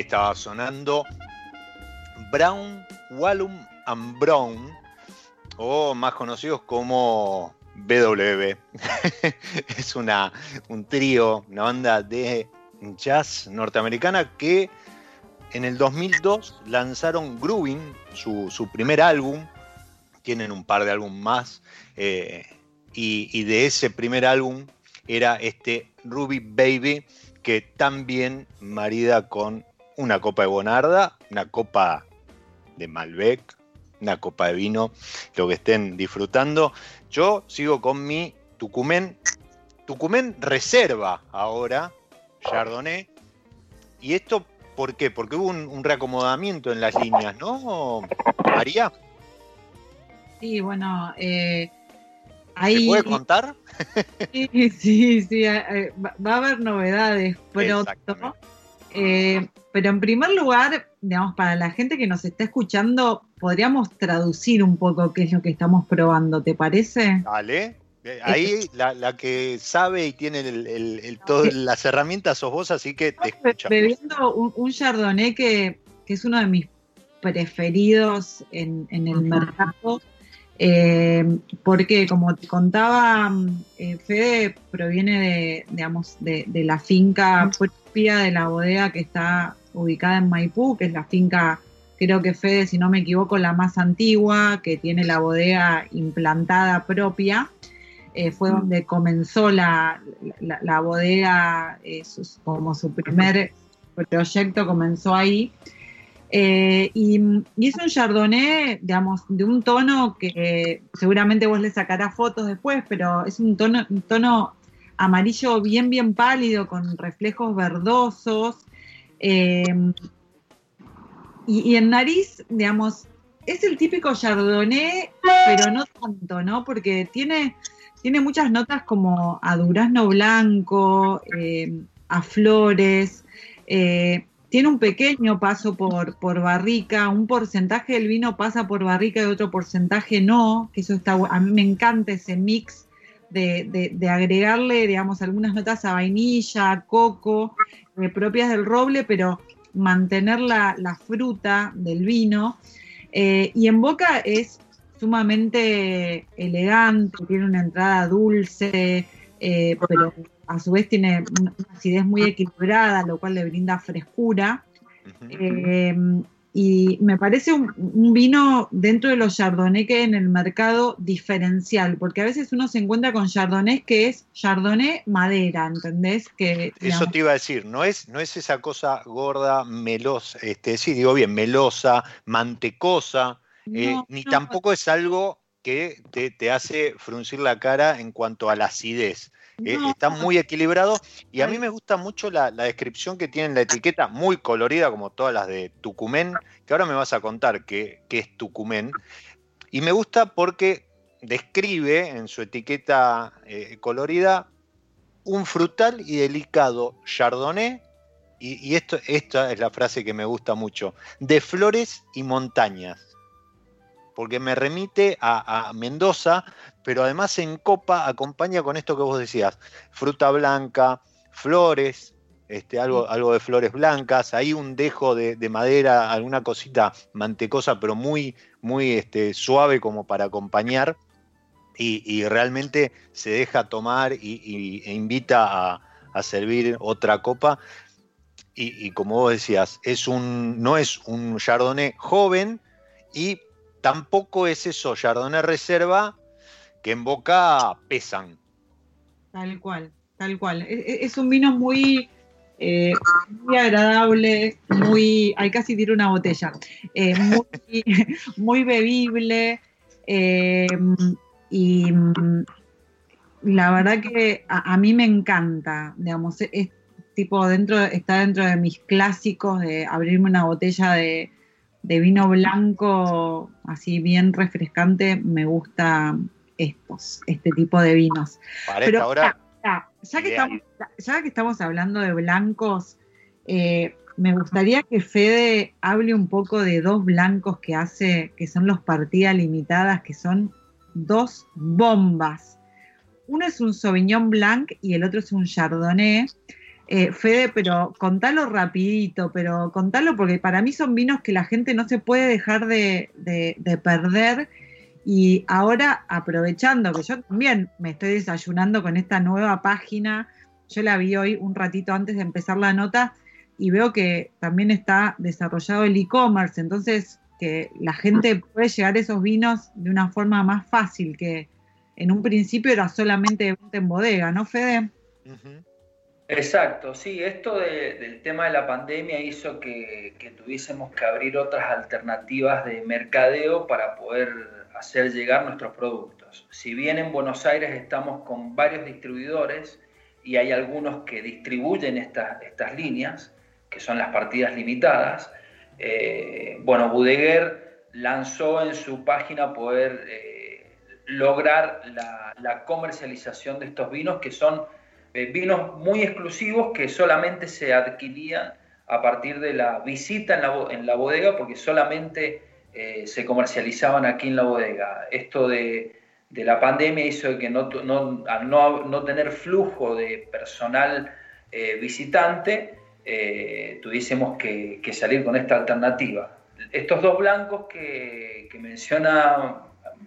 Estaba sonando Brown, Wallum and Brown, o más conocidos como BWB. [laughs] es una, un trío, una banda de jazz norteamericana que en el 2002 lanzaron Grooving, su, primer álbum. Tienen un par de álbumes más. Eh, y, y, de ese primer álbum era este Ruby Baby, que también marida con una copa de Bonarda, una copa de Malbec, una copa de vino, lo que estén disfrutando. Yo sigo con mi Tucumén, Tucumén Reserva ahora, Chardonnay. ¿Y esto por qué? Porque hubo un, reacomodamiento en las líneas, ¿no, María? Sí, bueno, eh, ahí... ¿Se puede contar? Sí, sí, sí, eh, va a haber novedades pronto. Eh, pero en primer lugar, digamos, para la gente que nos está escuchando, podríamos traducir un poco qué es lo que estamos probando, ¿te parece? Dale. Eh, ahí la, que sabe y tiene el, todas las herramientas sos vos, así que te escuchamos. Bebiendo un, Chardonnay que, es uno de mis preferidos en, el mercado, eh, porque como te contaba, eh, Fede proviene de, digamos, de, de la finca de la bodega que está ubicada en Maipú, que es la finca, creo que Fede, si no me equivoco, la más antigua, que tiene la bodega implantada propia. Eh, fue mm. donde comenzó la, la, bodega, eh, como su primer proyecto comenzó ahí. Eh, y, y, es un chardonnay, digamos, de un tono que seguramente vos le sacarás fotos después, pero es un tono, un tono amarillo bien, bien pálido, con reflejos verdosos, Em, y, en nariz, digamos, es el típico chardonnay, pero no tanto, ¿no? Porque tiene, tiene muchas notas como a durazno blanco, em, a flores, eh, tiene un pequeño paso por, por barrica, un porcentaje del vino pasa por barrica y otro porcentaje no, que eso está, a mí me encanta ese mix de, de, agregarle, digamos, algunas notas a vainilla, coco, eh, propias del roble, pero mantener la, fruta del vino. Eh, y en boca es sumamente elegante, tiene una entrada dulce, eh, pero a su vez tiene una acidez muy equilibrada, lo cual le brinda frescura. Y me parece un, vino dentro de los chardonnay que en el mercado diferencial, porque a veces uno se encuentra con chardonnay que es chardonnay madera, ¿entendés? Que, Eso te iba a decir, no es, no es esa cosa gorda, melosa, este, sí, digo bien, melosa, mantecosa, eh, ni tampoco es algo que te, te, hace fruncir la cara en cuanto a la acidez. Eh, está muy equilibrado y a mí me gusta mucho la, descripción que tiene en la etiqueta, muy colorida como todas las de Tucumén, que ahora me vas a contar qué, es Tucumén. Y me gusta porque describe en su etiqueta eh, colorida un frutal y delicado chardonnay, y, esto, esta es la frase que me gusta mucho, de flores y montañas porque me remite a, Mendoza, pero además en copa acompaña con esto que vos decías, fruta blanca, flores, este, algo, algo de flores blancas, hay un dejo de, madera, alguna cosita mantecosa, pero muy, muy este, suave como para acompañar. Y, realmente se deja tomar y, e invita a, servir otra copa. Y, como vos decías, es un, no es un chardonnay joven y tampoco es eso Chardonnay Reserva que en boca pesan. Tal cual, tal cual. E, e, es, un vino muy, eh, muy agradable, muy, hay casi tiro una botella, eh, [laughs] muy, bebible eh, y mm, la verdad que a, mí me encanta, digamos, es, tipo dentro, está dentro de mis clásicos de abrirme una botella de, de vino blanco así bien refrescante, me gusta estos, este tipo de vinos. Pero ahora, ya, que estamos, ya, que estamos, hablando de blancos, eh, me gustaría que Fede hable un poco de dos blancos que hace, que son los partidas limitadas, que son dos bombas. Uno es un Sauvignon Blanc y el otro es un Chardonnay. eh, Fede, pero contalo rapidito, pero contalo porque para mí son vinos que la gente no se puede dejar de, perder. Y ahora, aprovechando que yo también me estoy desayunando con esta nueva página, yo la vi hoy un ratito antes de empezar la nota y veo que también está desarrollado el e-commerce, entonces que la gente puede llegar a esos vinos de una forma más fácil que en un principio era solamente en bodega, ¿no, Fede? Exacto, sí, esto del tema de la pandemia hizo que, tuviésemos que abrir otras alternativas de mercadeo para poder hacer llegar nuestros productos. Si bien en Buenos Aires estamos con varios distribuidores y hay algunos que distribuyen estas, estas líneas, que son las partidas limitadas, eh, bueno, Budeguer lanzó en su página poder eh, lograr la, comercialización de estos vinos que son eh, vinos muy exclusivos que solamente se adquirían a partir de la visita en la, en la bodega porque solamente eh, se comercializaban aquí en la bodega. Esto de, la pandemia hizo que no, no, al no, tener flujo de personal eh, visitante, tuviésemos que, que, salir con esta alternativa. Estos dos blancos que, que menciona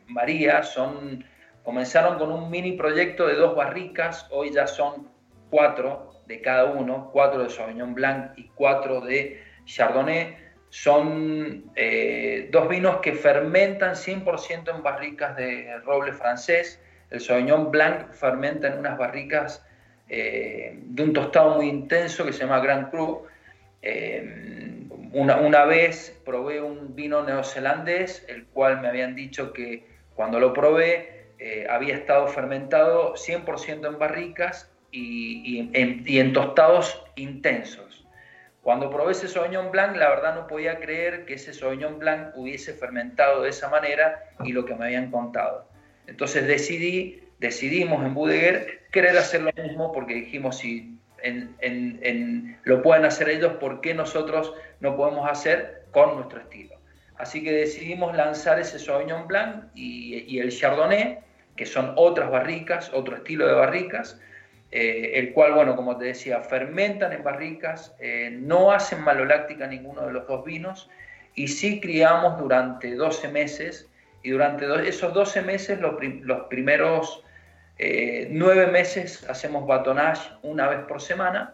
María son Comenzaron con un mini proyecto de dos barricas, hoy ya son cuatro de cada uno, cuatro de Sauvignon Blanc y cuatro de Chardonnay. Son eh, dos vinos que fermentan 100% en barricas de roble francés. El Sauvignon Blanc fermenta en unas barricas eh, de un tostado muy intenso que se llama Grand Cru. Eh, una, vez probé un vino neozelandés, el cual me habían dicho que cuando lo probé había estado fermentado 100% en barricas y, en, tostados intensos. Cuando probé ese Sauvignon Blanc, la verdad no podía creer que ese Sauvignon Blanc hubiese fermentado de esa manera y lo que me habían contado. Entonces decidí, decidimos en Budeguer querer hacer lo mismo porque dijimos si lo pueden hacer ellos, ¿por qué nosotros no podemos hacer con nuestro estilo? Así que decidimos lanzar ese Sauvignon Blanc y el Chardonnay que son otras barricas, otro estilo de barricas, eh, el cual, bueno, como te decía, fermentan en barricas, eh, no hacen maloláctica ninguno de los dos vinos y sí criamos durante 12 meses y durante esos 12 meses, los, primeros eh, 9 meses hacemos batonage una vez por semana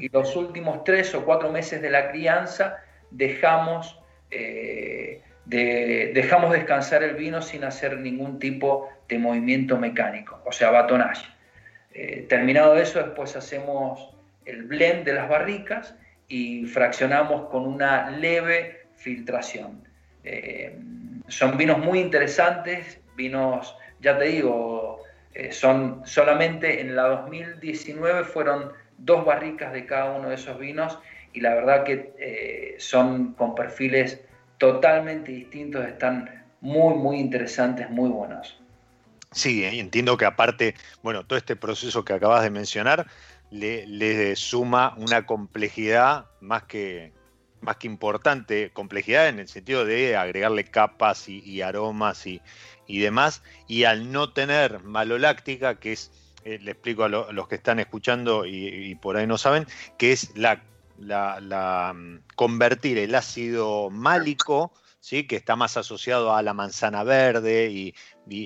y los últimos 3 o 4 meses de la crianza dejamos eh, dejamos descansar el vino sin hacer ningún tipo de movimiento mecánico, o sea, batonage. Eh, terminado eso, después hacemos el blend de las barricas y fraccionamos con una leve filtración. Eh, son vinos muy interesantes, vinos, ya te digo, eh, son solamente en la 2019 fueron dos barricas de cada uno de esos vinos y la verdad que son con perfiles totalmente distintos, están muy, muy interesantes, muy buenos. Sí, eh, entiendo que aparte, bueno, todo este proceso que acabas de mencionar le, suma una complejidad más que, más que importante, complejidad en el sentido de agregarle capas y, aromas y, demás, y al no tener maloláctica, que es, eh, le explico a, los que están escuchando y, por ahí no saben, que es la la, mm, convertir el ácido málico, ¿sí? que está más asociado a la manzana verde y,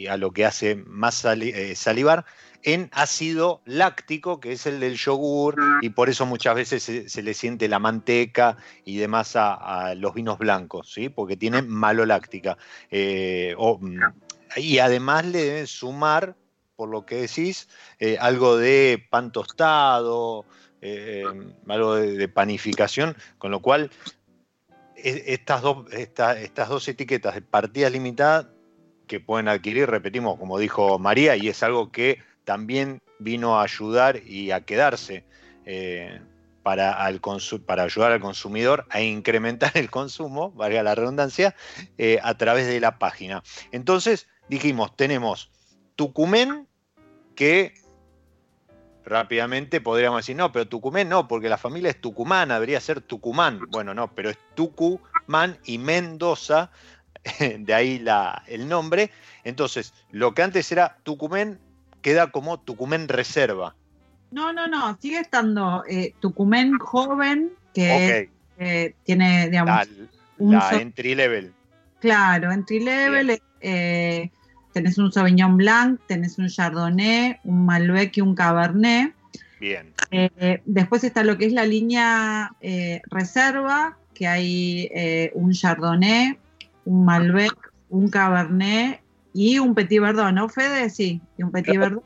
a lo que hace más eh, salivar, en ácido láctico, que es el del yogur, y por eso muchas veces se, le siente la manteca y demás a, los vinos blancos, ¿sí? porque tienen maloláctica. Eh, mm, y además le deben sumar, por lo que decís, eh, algo de pan tostado, eh, algo de, panificación, con lo cual e, estas dos, estas dos etiquetas de partida limitada que pueden adquirir, repetimos, como dijo María, y es algo que también vino a ayudar y a quedarse eh, para, al para ayudar al consumidor a incrementar [laughs] el consumo, valga la redundancia, eh, a través de la página. Entonces, dijimos, tenemos Tucumén, que rápidamente podríamos decir, no, pero Tucumán no, porque la familia es tucumana, debería ser Tucumán. Bueno, no, pero es Tucumán y Mendoza, [laughs] de ahí la, el nombre. Entonces, lo que antes era Tucumán queda como Tucumán Reserva. No, no, no, sigue estando eh, Tucumén joven, que eh, tiene, digamos, un la entry level. Claro, entry level, eh, tenés un Sauvignon Blanc, tenés un Chardonnay, un Malbec y un Cabernet. Bien. después está lo que es la línea reserva, que hay un Chardonnay, un Malbec, un Cabernet y un Petit Verdot, ¿no, Fede? Sí, y un Petit Verdot.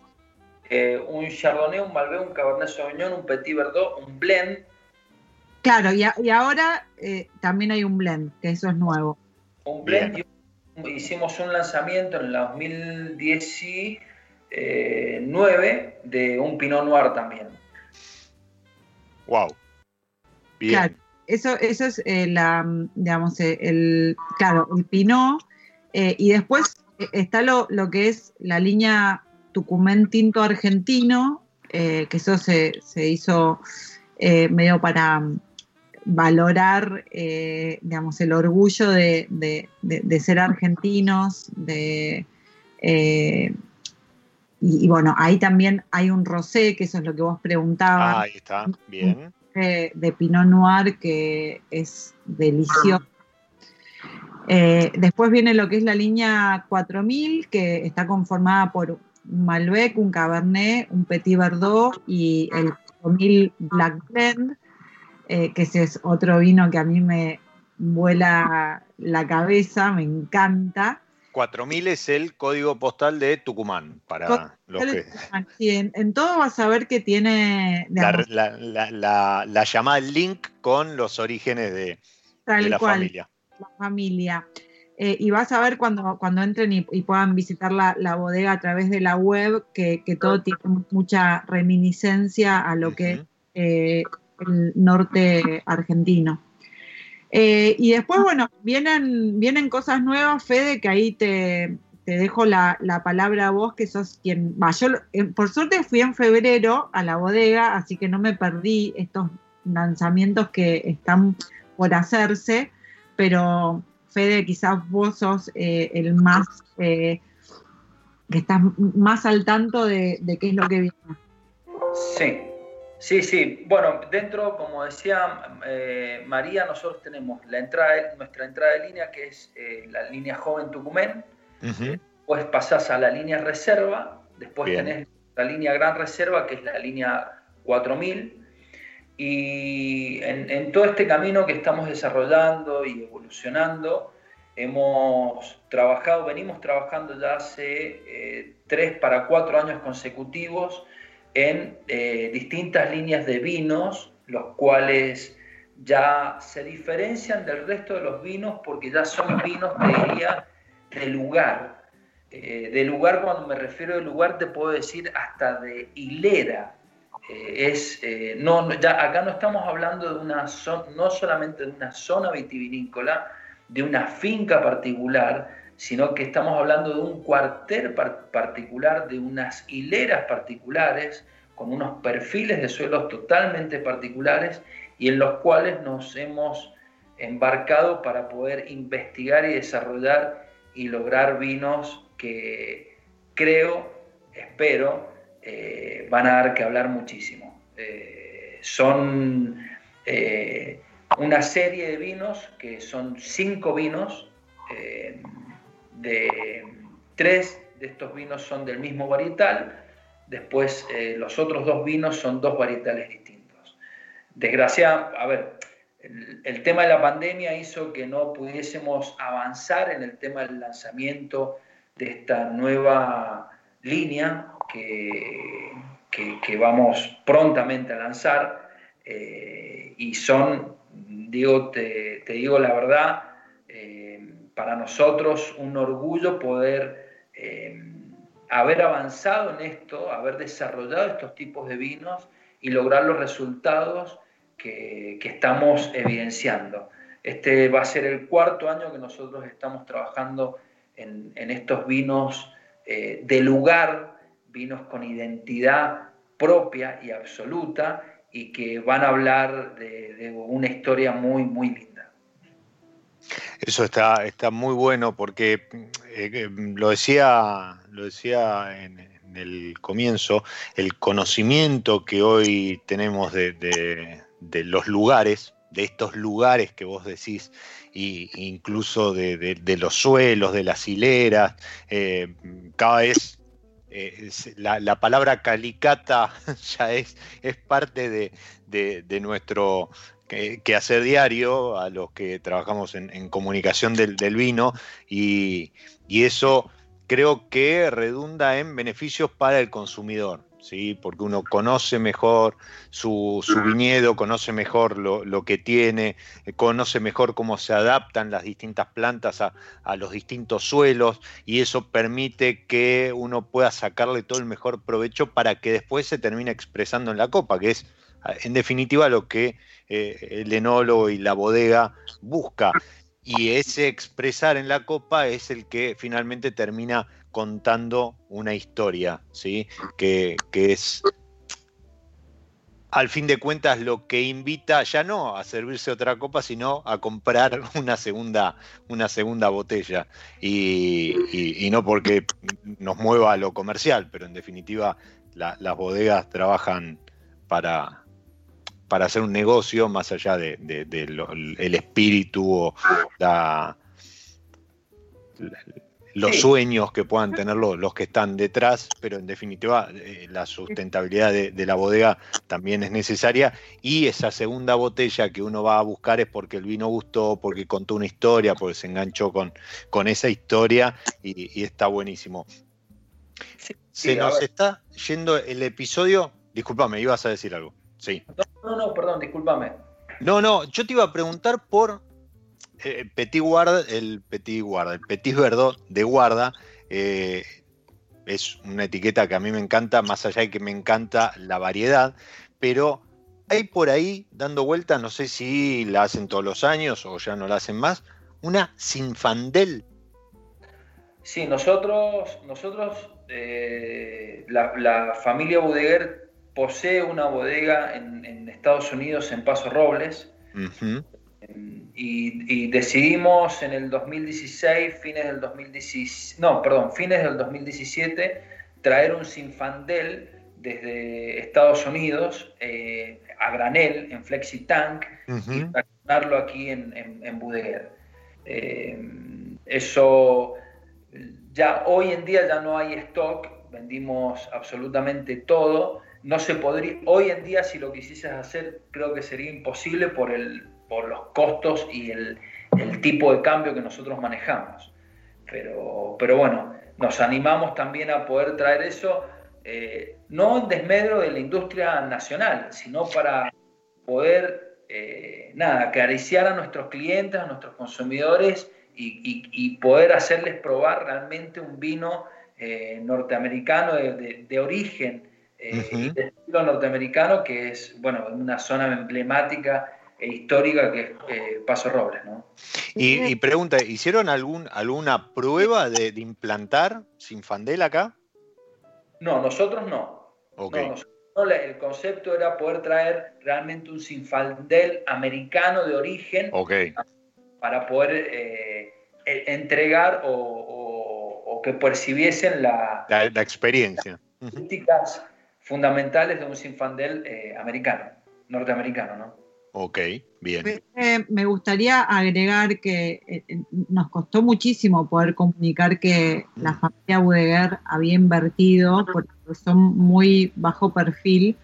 Eh, un Chardonnay, un Malbec, un Cabernet Sauvignon, un Petit Verdot, un blend. Claro, y, ahora eh, también hay un blend, que eso es nuevo. Un blend, hicimos un lanzamiento en el 2019 de un Pinot Noir también. Wow. Bien. Claro, eso, eso es eh, la, digamos, el, claro, el Pinot, y después está lo, lo que es la línea Tucumán Tinto Argentino, eh, que eso se, hizo eh, medio para valorar, eh, digamos, el orgullo de, ser argentinos, de... Y, bueno, ahí también hay un rosé, que eso es lo que vos preguntabas. Ah, ahí está, bien. De, Pinot Noir, que es delicioso. después viene lo que es la línea 4000, que está conformada por un Malbec, un Cabernet, un Petit Verdot y el 4000 Black Blend, eh, que ese es otro vino que a mí me vuela la cabeza, me encanta. 4000 es el código postal de Tucumán, para los que... Sí, en, todo vas a ver que tiene... la, llamada link con los orígenes de, la familia. La familia. Eh, y vas a ver cuando, cuando entren y, puedan visitar la, bodega a través de la web que, todo tiene mucha reminiscencia a lo que es eh, el norte argentino. Eh, y después, bueno, vienen, vienen cosas nuevas, Fede, que ahí te, dejo la, palabra a vos, que sos quien va. Yo, por suerte, fui en febrero a la bodega, así que no me perdí estos lanzamientos que están por hacerse, pero Fede, quizás vos sos eh, el más, eh, que estás más al tanto de, qué es lo que viene. Sí, sí, sí. Bueno, dentro, como decía eh, María, nosotros tenemos la entrada, nuestra entrada de línea, que es la línea joven Tucumén. Después pasás a la línea reserva, después tenés la línea gran reserva, que es la línea 4000 y en, todo este camino que estamos desarrollando y evolucionando, hemos trabajado, venimos trabajando ya hace eh, tres para cuatro años consecutivos en eh, distintas líneas de vinos, los cuales ya se diferencian del resto de los vinos porque ya son vinos, de de lugar. Eh, de lugar, cuando me refiero de lugar, te puedo decir hasta de hilera eh, es, no, ya acá no estamos hablando de una no solamente de una zona vitivinícola, de una finca particular, sino que estamos hablando de un cuartel particular, de unas hileras particulares, con unos perfiles de suelos totalmente particulares y en los cuales nos hemos embarcado para poder investigar y desarrollar y lograr vinos que creo, espero, eh, van a dar que hablar muchísimo. Eh, son eh, una serie de vinos, que son cinco vinos, de tres de estos vinos son del mismo varietal, después los otros dos vinos son dos varietales distintos. Desgraciadamente, a ver, el, tema de la pandemia hizo que no pudiésemos avanzar en el tema del lanzamiento de esta nueva línea que, vamos prontamente a lanzar eh, y son, digo, te, digo la verdad, eh, para nosotros un orgullo poder eh, haber avanzado en esto, haber desarrollado estos tipos de vinos y lograr los resultados que, estamos evidenciando. Este va a ser el cuarto año que nosotros estamos trabajando en, en estos vinos de lugar vinos con identidad propia y absoluta y que van a hablar de, una historia muy, muy linda. Eso está, está muy bueno porque eh, lo decía, lo decía en, el comienzo, el conocimiento que hoy tenemos de, los lugares, de estos lugares que vos decís, e incluso de, los suelos, de las hileras, eh, cada vez eh, la, palabra calicata [laughs] ya es, es parte de, nuestro quehacer diario, a los que trabajamos en, comunicación del, vino, y, eso creo que redunda en beneficios para el consumidor. ¿Sí? porque uno conoce mejor su, viñedo, conoce mejor lo, que tiene, conoce mejor cómo se adaptan las distintas plantas a, los distintos suelos y eso permite que uno pueda sacarle todo el mejor provecho para que después se termine expresando en la copa, que es en definitiva lo que eh, el enólogo y la bodega busca. Y ese expresar en la copa es el que finalmente termina contando una historia, ¿sí? Que, es al fin de cuentas lo que invita ya no a servirse otra copa, sino a comprar [laughs] una segunda, una segunda botella. Y, no porque nos mueva a lo comercial, pero en definitiva las bodegas trabajan para, para hacer un negocio más allá del de, el espíritu o la los sueños que puedan tener los, que están detrás, pero en definitiva eh, la sustentabilidad de, la bodega también es necesaria. Y esa segunda botella que uno va a buscar es porque el vino gustó, porque contó una historia, porque se enganchó con, con esa historia y, está buenísimo. se nos está yendo el episodio, discúlpame, ibas a decir algo. Sí. No, no, perdón, discúlpame. No, no, yo te iba a preguntar por eh, Petit Guarda, el Petit Guarda, el Petit Verdot de Guarda, eh, es una etiqueta que a mí me encanta, más allá de que me encanta la variedad, pero hay por ahí dando vueltas, no sé si la hacen todos los años o ya no la hacen más, una Sinfandel. Sí, nosotros, nosotros eh, la, familia Bodeguer posee una bodega en, Estados Unidos, en Paso Robles. Y, decidimos en el 2016, fines del 2017, no, perdón, fines del 2017, traer un Sinfandel desde Estados Unidos eh, a granel en Flexi Tank y traccionarlo aquí en, en, eh, eso ya hoy en día ya no hay stock, vendimos absolutamente todo. No se podría, hoy en día si lo quisieses hacer, creo que sería imposible por el, por los costos y el, tipo de cambio que nosotros manejamos. Pero, pero bueno, nos animamos también a poder traer eso, eh, no en desmedro de la industria nacional, sino para poder, eh, nada, acariciar a nuestros clientes, a nuestros consumidores y, poder hacerles probar realmente un vino eh, norteamericano de, origen y de estilo norteamericano, que es, bueno, una zona emblemática e histórica que es eh, Paso Robles. ¿no? Y, pregunta, ¿hicieron algún, alguna prueba de, implantar Sinfandel acá? No, nosotros no. el concepto era poder traer realmente un Sinfandel americano de origen para poder eh, e, entregar o, que percibiesen la, la, experiencia. Las críticas fundamentales de un Sinfandel eh, americano, norteamericano, ¿no? Ok, bien. me gustaría agregar que eh, eh, nos costó muchísimo poder comunicar que la mm. familia Budeguer había invertido, porque son muy bajo perfil,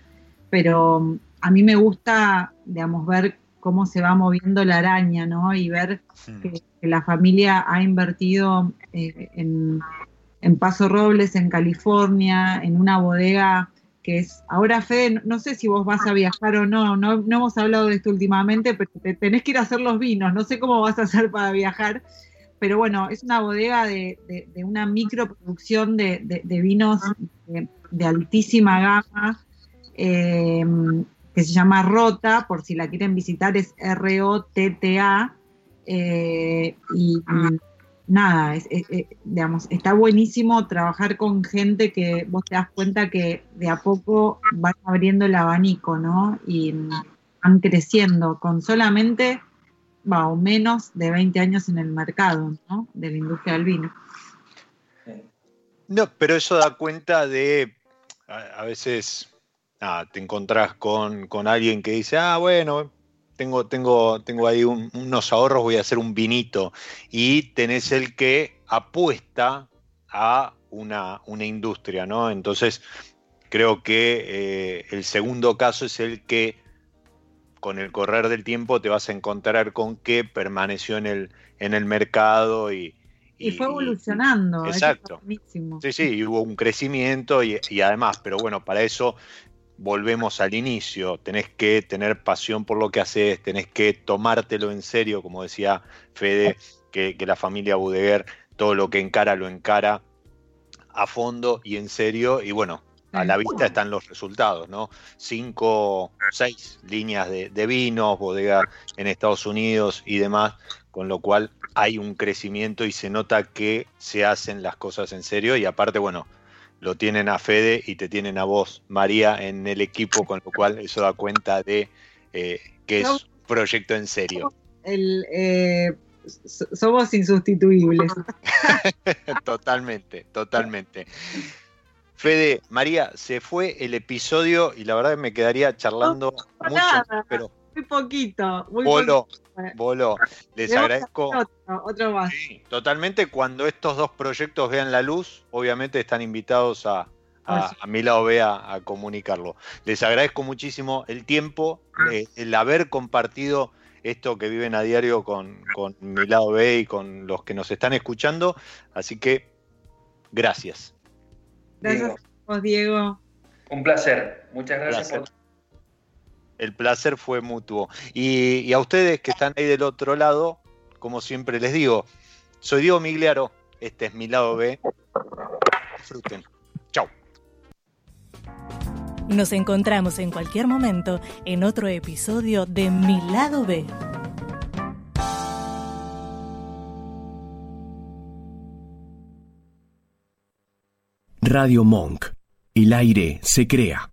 pero mm, a mí me gusta, digamos, ver cómo se va moviendo la araña, ¿no? Y ver mm. que, la familia ha invertido eh, en, en Paso Robles, en California, en una bodega que es, ahora Fede, no sé si vos vas a viajar o no, no, no hemos hablado de esto últimamente, pero tenés que ir a hacer los vinos, no sé cómo vas a hacer para viajar, pero bueno, es una bodega de, una microproducción de, vinos de, altísima gama, eh, que se llama Rota, por si la quieren visitar, es R-O-T-T-A, eh, nada, digamos, está buenísimo trabajar con gente que vos te das cuenta que de a poco van abriendo el abanico, ¿no? Y van creciendo con solamente va, o menos de 20 años en el mercado, ¿no? De la industria del vino. No, pero eso da cuenta de, a, veces, te encontrás con, alguien que dice, ah, bueno, tengo, tengo, tengo ahí unos ahorros, voy a hacer un vinito. Y tenés el que apuesta a una, una industria, ¿no? Entonces, creo que eh, el segundo caso es el que con el correr del tiempo te vas a encontrar con que permaneció en el, en el mercado y, y, fue evolucionando. exacto. Sí, sí, y hubo un crecimiento y, además, pero bueno, para eso volvemos al inicio. Tenés que tener pasión por lo que haces, tenés que tomártelo en serio, como decía Fede, que, la familia Budeguer todo lo que encara lo encara a fondo y en serio. Y bueno, a la vista están los resultados, ¿no? Cinco, seis líneas de, de vinos, bodega en Estados Unidos y demás, con lo cual hay un crecimiento y se nota que se hacen las cosas en serio y aparte, bueno, lo tienen a Fede y te tienen a vos, María, en el equipo, con lo cual eso da cuenta de eh, que es un proyecto en serio. Eh, somos insustituibles. [laughs] totalmente, totalmente. Fede, María, se fue el episodio y la verdad que me quedaría charlando mucho, pero muy poquito. Muy Bolo, Bolo, les agradezco. Otro, más. totalmente. Cuando estos dos proyectos vean la luz, obviamente están invitados a, a, a mi lado B a, comunicarlo. Les agradezco muchísimo el tiempo, ah. eh, el haber compartido esto que viven a diario con, con mi lado B y con los que nos están escuchando. Así que, gracias. Gracias a vos, Diego. Un placer. Muchas gracias por el placer fue mutuo. Y, a ustedes que están ahí del otro lado, como siempre les digo, soy Diego Migliaro, este es mi lado B. Disfruten. Chau. Nos encontramos en cualquier momento en otro episodio de Mi lado B. Radio Monk. El aire se crea.